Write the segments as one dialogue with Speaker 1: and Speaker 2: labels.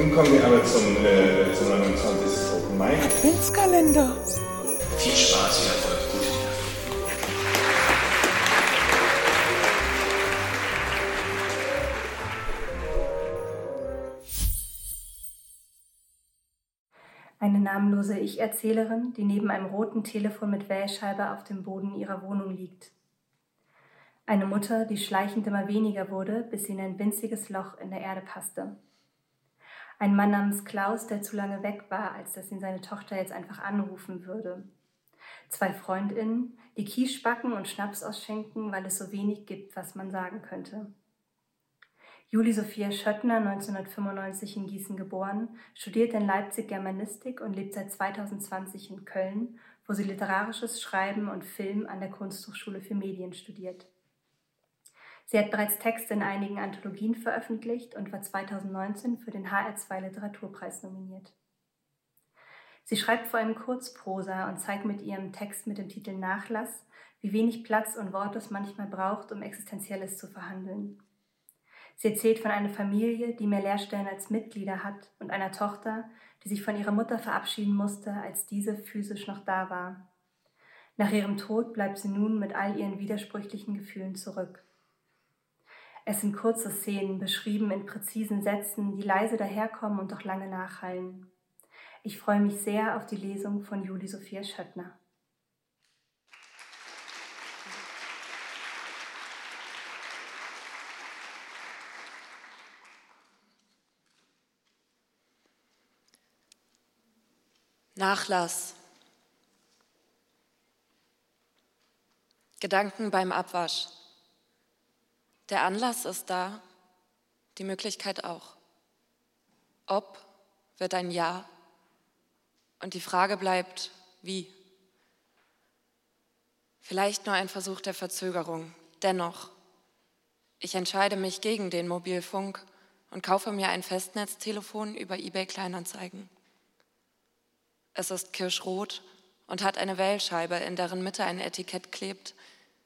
Speaker 1: Nun kommen wir aber zum, äh, zum 29. Open Mic.
Speaker 2: Adventskalender.
Speaker 3: Viel Spaß, viel Erfolg, gute.
Speaker 4: Eine namenlose Ich-Erzählerin, die neben einem roten Telefon mit Wählscheibe auf dem Boden ihrer Wohnung liegt. Eine Mutter, die schleichend immer weniger wurde, bis sie in ein winziges Loch in der Erde passte. Ein Mann namens Klaus, der zu lange weg war, als dass ihn seine Tochter jetzt einfach anrufen würde. Zwei Freundinnen, die Quiche backen und Schnaps ausschenken, weil es so wenig gibt, was man sagen könnte. Julie Sophia Schöttner, 1995 in Gießen geboren, studiert in Leipzig Germanistik und lebt seit 2020 in Köln, wo sie literarisches Schreiben und Film an der Kunsthochschule für Medien studiert. Sie hat bereits Texte in einigen Anthologien veröffentlicht und war 2019 für den HR2 Literaturpreis nominiert. Sie schreibt vor allem Kurzprosa und zeigt mit ihrem Text mit dem Titel Nachlass, wie wenig Platz und Wort es manchmal braucht, um Existenzielles zu verhandeln. Sie erzählt von einer Familie, die mehr Lehrstellen als Mitglieder hat und einer Tochter, die sich von ihrer Mutter verabschieden musste, als diese physisch noch da war. Nach ihrem Tod bleibt sie nun mit all ihren widersprüchlichen Gefühlen zurück. Es sind kurze Szenen, beschrieben in präzisen Sätzen, die leise daherkommen und doch lange nachhallen. Ich freue mich sehr auf die Lesung von Julie Sophia Schöttner.
Speaker 5: Nachlass. Gedanken beim Abwasch. Der Anlass ist da, die Möglichkeit auch. Ob wird ein Ja und die Frage bleibt, wie. Vielleicht nur ein Versuch der Verzögerung. Dennoch, ich entscheide mich gegen den Mobilfunk und kaufe mir ein Festnetztelefon über eBay Kleinanzeigen. Es ist kirschrot und hat eine Wählscheibe, in deren Mitte ein Etikett klebt.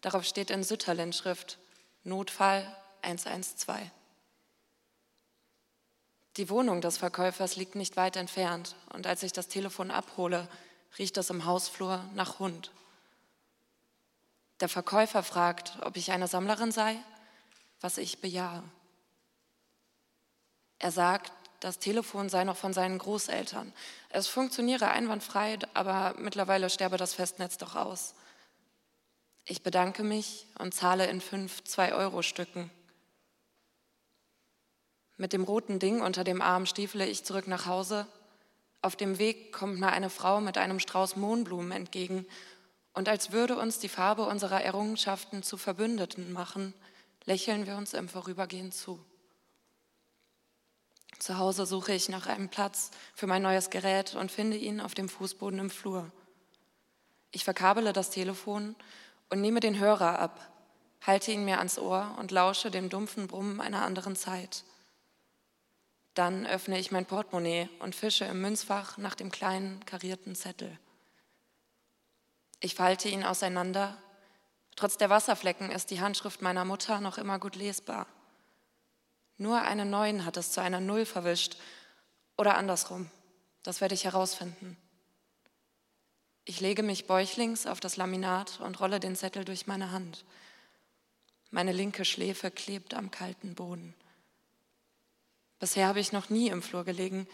Speaker 5: Darauf steht in Sütterlin-Schrift Notfall 112. Die Wohnung des Verkäufers liegt nicht weit entfernt und als ich das Telefon abhole, riecht es im Hausflur nach Hund. Der Verkäufer fragt, ob ich eine Sammlerin sei, was ich bejahe. Er sagt, das Telefon sei noch von seinen Großeltern. Es funktioniere einwandfrei, aber mittlerweile sterbe das Festnetz doch aus. Ich bedanke mich und zahle in fünf Zwei-Euro-Stücken. Mit dem roten Ding unter dem Arm stiefele ich zurück nach Hause. Auf dem Weg kommt mir eine Frau mit einem Strauß Mohnblumen entgegen und als würde uns die Farbe unserer Errungenschaften zu Verbündeten machen, lächeln wir uns im Vorübergehen zu. Zu Hause suche ich nach einem Platz für mein neues Gerät und finde ihn auf dem Fußboden im Flur. Ich verkabele das Telefon und nehme den Hörer ab, halte ihn mir ans Ohr und lausche dem dumpfen Brummen einer anderen Zeit. Dann öffne ich mein Portemonnaie und fische im Münzfach nach dem kleinen karierten Zettel. Ich falte ihn auseinander. Trotz der Wasserflecken ist die Handschrift meiner Mutter noch immer gut lesbar. Nur eine Neun hat es zu einer Null verwischt. Oder andersrum. Das werde ich herausfinden. Ich lege mich bäuchlings auf das Laminat und rolle den Zettel durch meine Hand. Meine linke Schläfe klebt am kalten Boden. Bisher habe ich noch nie im Flur gelegen.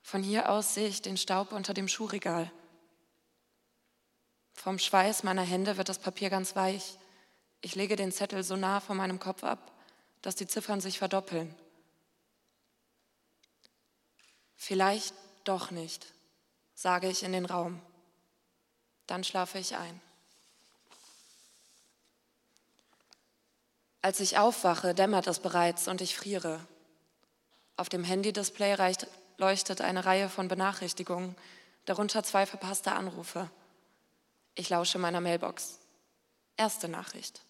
Speaker 5: Von hier aus sehe ich den Staub unter dem Schuhregal. Vom Schweiß meiner Hände wird das Papier ganz weich. Ich lege den Zettel so nah vor meinem Kopf ab, dass die Ziffern sich verdoppeln. Vielleicht doch nicht, sage ich in den Raum. Dann schlafe ich ein. Als ich aufwache, dämmert es bereits und ich friere. Auf dem Handy-Display leuchtet eine Reihe von Benachrichtigungen, darunter zwei verpasste Anrufe. Ich lausche meiner Mailbox. Erste Nachricht.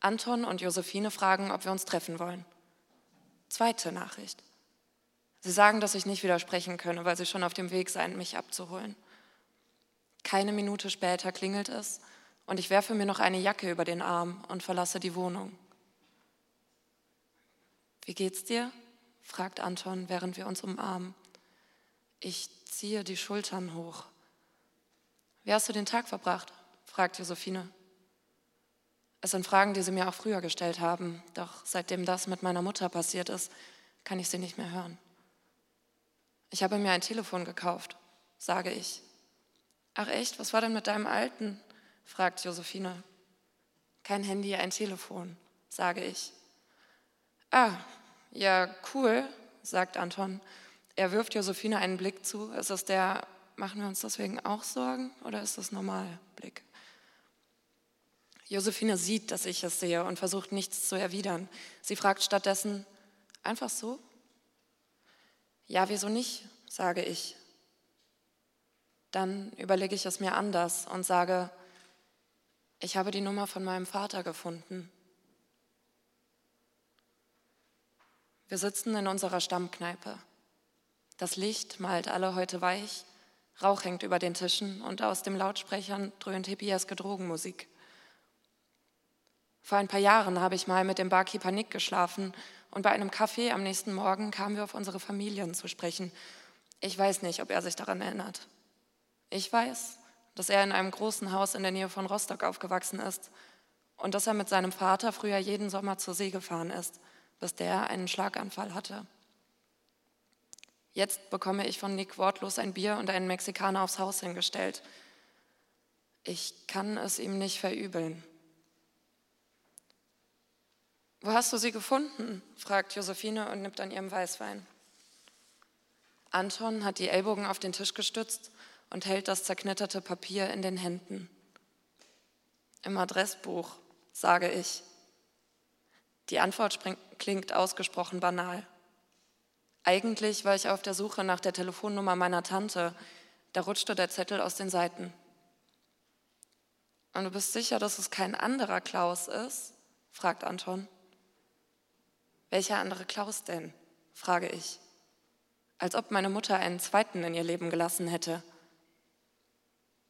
Speaker 5: Anton und Josephine fragen, ob wir uns treffen wollen. Zweite Nachricht. Sie sagen, dass ich nicht widersprechen könne, weil sie schon auf dem Weg seien, mich abzuholen. Keine Minute später klingelt es und ich werfe mir noch eine Jacke über den Arm und verlasse die Wohnung. Wie geht's dir? fragt Anton, während wir uns umarmen. Ich ziehe die Schultern hoch. Wie hast du den Tag verbracht? fragt Josephine. Es sind Fragen, die sie mir auch früher gestellt haben, doch seitdem das mit meiner Mutter passiert ist, kann ich sie nicht mehr hören. Ich habe mir ein Telefon gekauft, sage ich. Ach echt, was war denn mit deinem alten? fragt Josephine. Kein Handy, ein Telefon, sage ich. Ah, ja, cool, sagt Anton. Er wirft Josephine einen Blick zu. Ist es der, machen wir uns deswegen auch Sorgen oder ist das normal Blick? Josephine sieht, dass ich es sehe und versucht nichts zu erwidern. Sie fragt stattdessen, einfach so? Ja, wieso nicht, sage ich. Dann überlege ich es mir anders und sage, ich habe die Nummer von meinem Vater gefunden. Wir sitzen in unserer Stammkneipe. Das Licht malt alle heute weich, Rauch hängt über den Tischen und aus den Lautsprechern dröhnt hippieske Drogenmusik. Vor ein paar Jahren habe ich mal mit dem Barkeeper Nick geschlafen und bei einem Kaffee am nächsten Morgen kamen wir auf unsere Familien zu sprechen. Ich weiß nicht, ob er sich daran erinnert. Ich weiß, dass er in einem großen Haus in der Nähe von Rostock aufgewachsen ist und dass er mit seinem Vater früher jeden Sommer zur See gefahren ist, bis der einen Schlaganfall hatte. Jetzt bekomme ich von Nick wortlos ein Bier und einen Mexikaner aufs Haus hingestellt. Ich kann es ihm nicht verübeln. Wo hast du sie gefunden? fragt Josephine und nimmt an ihrem Weißwein. Anton hat die Ellbogen auf den Tisch gestützt und hält das zerknitterte Papier in den Händen. Im Adressbuch, sage ich. Die Antwort klingt ausgesprochen banal. Eigentlich war ich auf der Suche nach der Telefonnummer meiner Tante. Da rutschte der Zettel aus den Seiten. Und du bist sicher, dass es kein anderer Klaus ist? fragt Anton. Welcher andere Klaus denn? frage ich, als ob meine Mutter einen zweiten in ihr Leben gelassen hätte.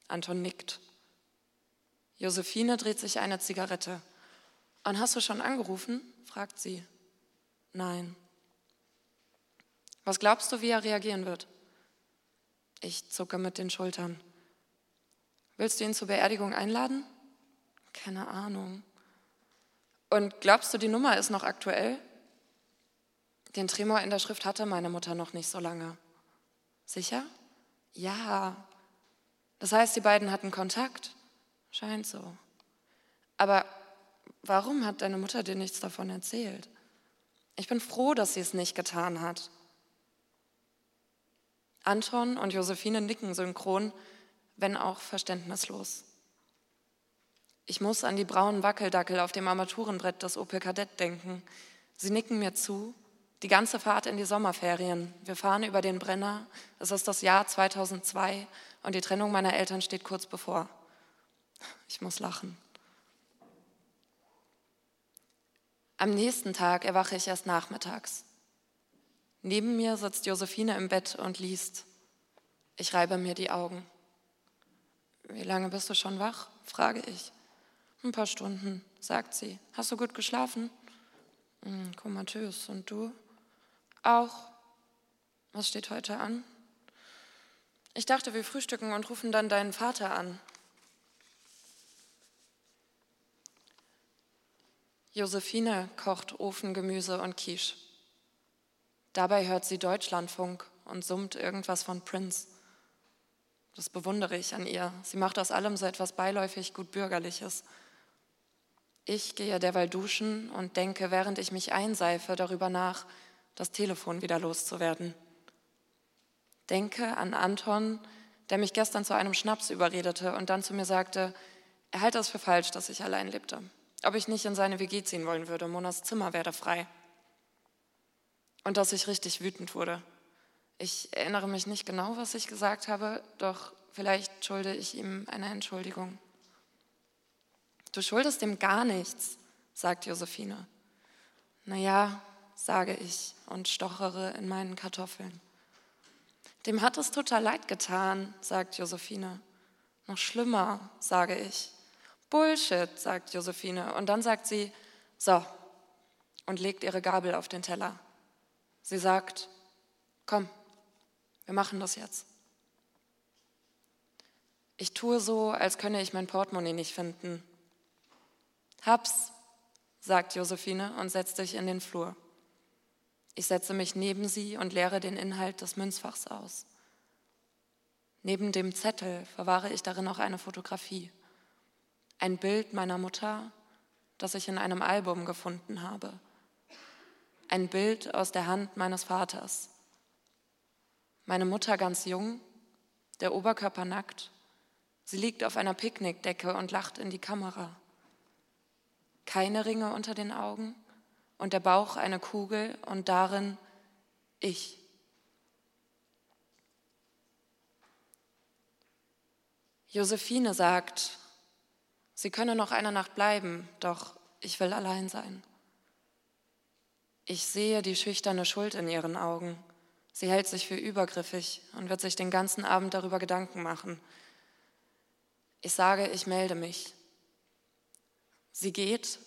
Speaker 5: Anton nickt. Josephine dreht sich eine Zigarette. Und hast du schon angerufen? fragt sie. Nein. Was glaubst du, wie er reagieren wird? Ich zucke mit den Schultern. Willst du ihn zur Beerdigung einladen? Keine Ahnung. Und glaubst du, die Nummer ist noch aktuell? Den Tremor in der Schrift hatte meine Mutter noch nicht so lange. Sicher? Ja. Das heißt, die beiden hatten Kontakt? Scheint so. Aber warum hat deine Mutter dir nichts davon erzählt? Ich bin froh, dass sie es nicht getan hat. Anton und Josephine nicken synchron, wenn auch verständnislos. Ich muss an die braunen Wackeldackel auf dem Armaturenbrett des Opel Kadett denken. Sie nicken mir zu die ganze Fahrt in die Sommerferien. Wir fahren über den Brenner. Es ist das Jahr 2002 und die Trennung meiner Eltern steht kurz bevor. Ich muss lachen. Am nächsten Tag erwache ich erst nachmittags. Neben mir sitzt Josephine im Bett und liest. Ich reibe mir die Augen. Wie lange bist du schon wach? frage ich. Ein paar Stunden, sagt sie. Hast du gut geschlafen? Hm, komatös. Und du? Auch. Was steht heute an? Ich dachte, wir frühstücken und rufen dann deinen Vater an. Josephine kocht Ofengemüse und Quiche. Dabei hört sie Deutschlandfunk und summt irgendwas von Prince. Das bewundere ich an ihr. Sie macht aus allem so etwas beiläufig gut Bürgerliches. Ich gehe derweil duschen und denke, während ich mich einseife, darüber nach, das Telefon wieder loszuwerden. Denke an Anton, der mich gestern zu einem Schnaps überredete und dann zu mir sagte, er halte es für falsch, dass ich allein lebte. Ob ich nicht in seine WG ziehen wollen würde, Monas Zimmer werde frei. Und dass ich richtig wütend wurde. Ich erinnere mich nicht genau, was ich gesagt habe, doch vielleicht schulde ich ihm eine Entschuldigung. Du schuldest ihm gar nichts, sagt Josephine. Naja, sage ich und stochere in meinen Kartoffeln. Dem hat es total leid getan, sagt Josephine. Noch schlimmer, sage ich. Bullshit, sagt Josephine. Und dann sagt sie, so, und legt ihre Gabel auf den Teller. Sie sagt, komm, wir machen das jetzt. Ich tue so, als könne ich mein Portemonnaie nicht finden. Hab's, sagt Josephine und setzt sich in den Flur. Ich setze mich neben sie und leere den Inhalt des Münzfachs aus. Neben dem Zettel verwahre ich darin auch eine Fotografie. Ein Bild meiner Mutter, das ich in einem Album gefunden habe. Ein Bild aus der Hand meines Vaters. Meine Mutter ganz jung, der Oberkörper nackt. Sie liegt auf einer Picknickdecke und lacht in die Kamera. Keine Ringe unter den Augen und der Bauch eine Kugel und darin ich. Josephine sagt, sie könne noch eine Nacht bleiben, doch ich will allein sein. Ich sehe die schüchterne Schuld in ihren Augen. Sie hält sich für übergriffig und wird sich den ganzen Abend darüber Gedanken machen. Ich sage, ich melde mich. Sie geht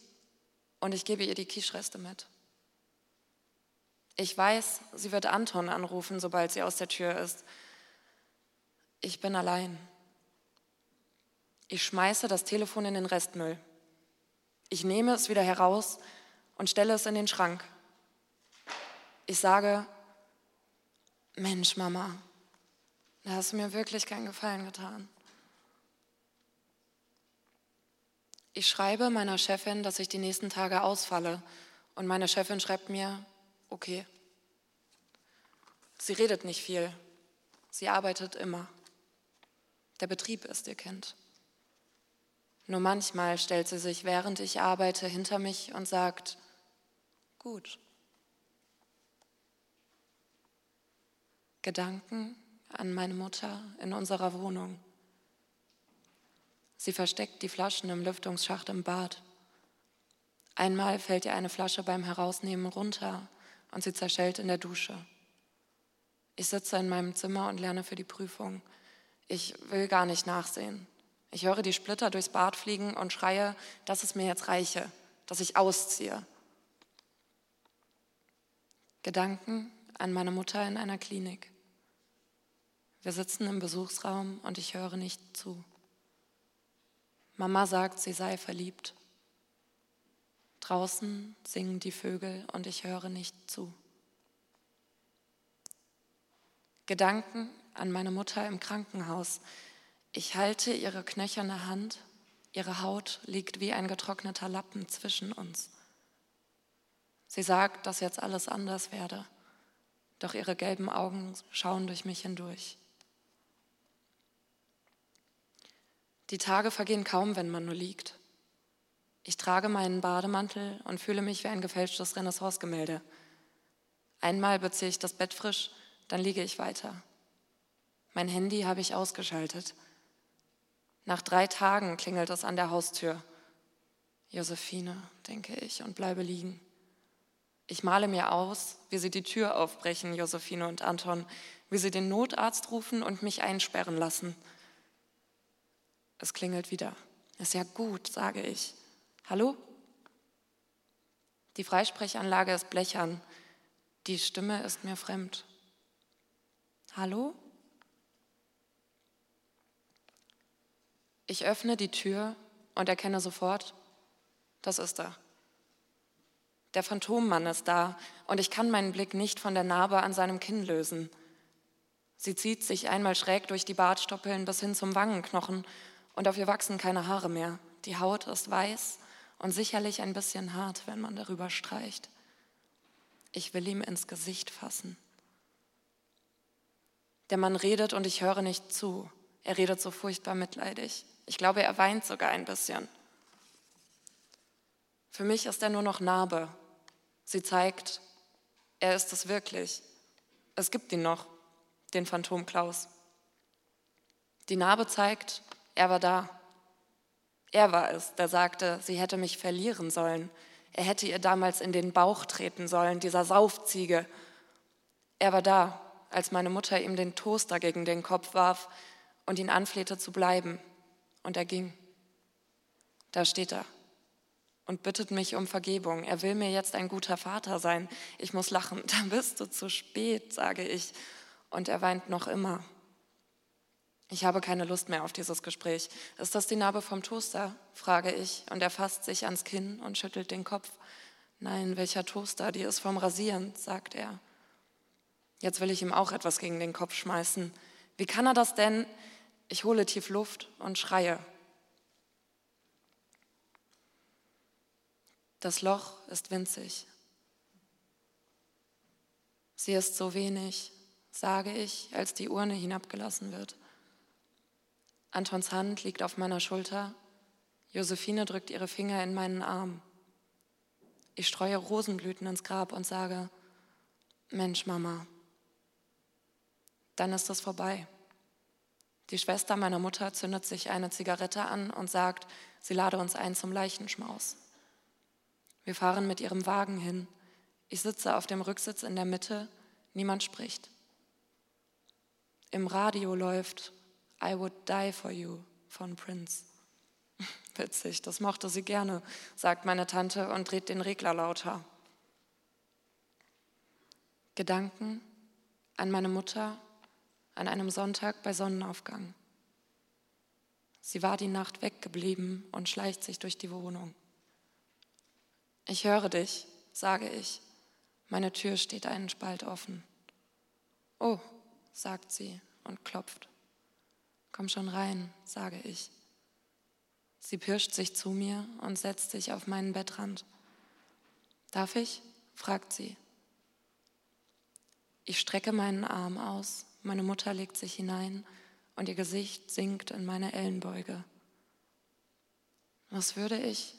Speaker 5: und ich gebe ihr die Kischreste mit. Ich weiß, sie wird Anton anrufen, sobald sie aus der Tür ist. Ich bin allein. Ich schmeiße das Telefon in den Restmüll. Ich nehme es wieder heraus und stelle es in den Schrank. Ich sage, Mensch, Mama, da hast du mir wirklich keinen Gefallen getan. Ich schreibe meiner Chefin, dass ich die nächsten Tage ausfalle und meine Chefin schreibt mir, okay. Sie redet nicht viel, sie arbeitet immer. Der Betrieb ist ihr Kind. Nur manchmal stellt sie sich, während ich arbeite, hinter mich und sagt, gut. Gedanken an meine Mutter in unserer Wohnung. Sie versteckt die Flaschen im Lüftungsschacht im Bad. Einmal fällt ihr eine Flasche beim Herausnehmen runter und sie zerschellt in der Dusche. Ich sitze in meinem Zimmer und lerne für die Prüfung. Ich will gar nicht nachsehen. Ich höre die Splitter durchs Bad fliegen und schreie, dass es mir jetzt reiche, dass ich ausziehe. Gedanken an meine Mutter in einer Klinik. Wir sitzen im Besuchsraum und ich höre nicht zu. Mama sagt, sie sei verliebt. Draußen singen die Vögel und ich höre nicht zu. Gedanken an meine Mutter im Krankenhaus, ich halte ihre knöcherne Hand, ihre Haut liegt wie ein getrockneter Lappen zwischen uns. Sie sagt, dass jetzt alles anders werde, doch ihre gelben Augen schauen durch mich hindurch. Die Tage vergehen kaum, wenn man nur liegt. Ich trage meinen Bademantel und fühle mich wie ein gefälschtes Renaissance-Gemälde. Einmal beziehe ich das Bett frisch, dann liege ich weiter. Mein Handy habe ich ausgeschaltet. Nach drei Tagen klingelt es an der Haustür. Josephine, denke ich, und bleibe liegen. Ich male mir aus, wie sie die Tür aufbrechen, Josephine und Anton, wie sie den Notarzt rufen und mich einsperren lassen. Es klingelt wieder. Ist ja gut, sage ich. Hallo? Die Freisprechanlage ist blechern. Die Stimme ist mir fremd. Hallo? Ich öffne die Tür und erkenne sofort, das ist er. Der Phantommann ist da und ich kann meinen Blick nicht von der Narbe an seinem Kinn lösen. Sie zieht sich einmal schräg durch die Bartstoppeln bis hin zum Wangenknochen und auf ihr wachsen keine Haare mehr. Die Haut ist weiß und sicherlich ein bisschen hart, wenn man darüber streicht. Ich will ihm ins Gesicht fassen. Der Mann redet und ich höre nicht zu. Er redet so furchtbar mitleidig. Ich glaube, er weint sogar ein bisschen. Für mich ist er nur noch Narbe. Sie zeigt, er ist es wirklich. Es gibt ihn noch, den Phantom Klaus. Die Narbe zeigt, er war da. Er war es, der sagte, sie hätte mich verlieren sollen. Er hätte ihr damals in den Bauch treten sollen, dieser Saufziege. Er war da, als meine Mutter ihm den Toaster gegen den Kopf warf und ihn anflehte zu bleiben. Und er ging. Da steht er, und bittet mich um Vergebung. Er will mir jetzt ein guter Vater sein. Ich muss lachen. Da bist du zu spät, sage ich. Und er weint noch immer. Ich habe keine Lust mehr auf dieses Gespräch. Ist das die Narbe vom Toaster? frage ich. Und er fasst sich ans Kinn und schüttelt den Kopf. Nein, welcher Toaster? Die ist vom Rasieren, sagt er. Jetzt will ich ihm auch etwas gegen den Kopf schmeißen. Wie kann er das denn? Ich hole tief Luft und schreie. Das Loch ist winzig. Sie ist so wenig, sage ich, als die Urne hinabgelassen wird. Antons Hand liegt auf meiner Schulter. Josephine drückt ihre Finger in meinen Arm. Ich streue Rosenblüten ins Grab und sage, Mensch, Mama, dann ist es vorbei. Die Schwester meiner Mutter zündet sich eine Zigarette an und sagt, sie lade uns ein zum Leichenschmaus. Wir fahren mit ihrem Wagen hin. Ich sitze auf dem Rücksitz in der Mitte, niemand spricht. Im Radio läuft I Would Die for You von Prince. Witzig, das mochte sie gerne, sagt meine Tante und dreht den Regler lauter. Gedanken an meine Mutter an einem Sonntag bei Sonnenaufgang. Sie war die Nacht weggeblieben und schleicht sich durch die Wohnung. Ich höre dich, sage ich. Meine Tür steht einen Spalt offen. Oh, sagt sie und klopft. Komm schon rein, sage ich. Sie pirscht sich zu mir und setzt sich auf meinen Bettrand. Darf ich? fragt sie. Ich strecke meinen Arm aus, meine Mutter legt sich hinein und ihr Gesicht sinkt in meine Ellenbeuge. Was würde ich?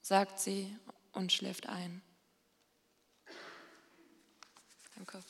Speaker 5: sagt sie und schläft ein. Danke.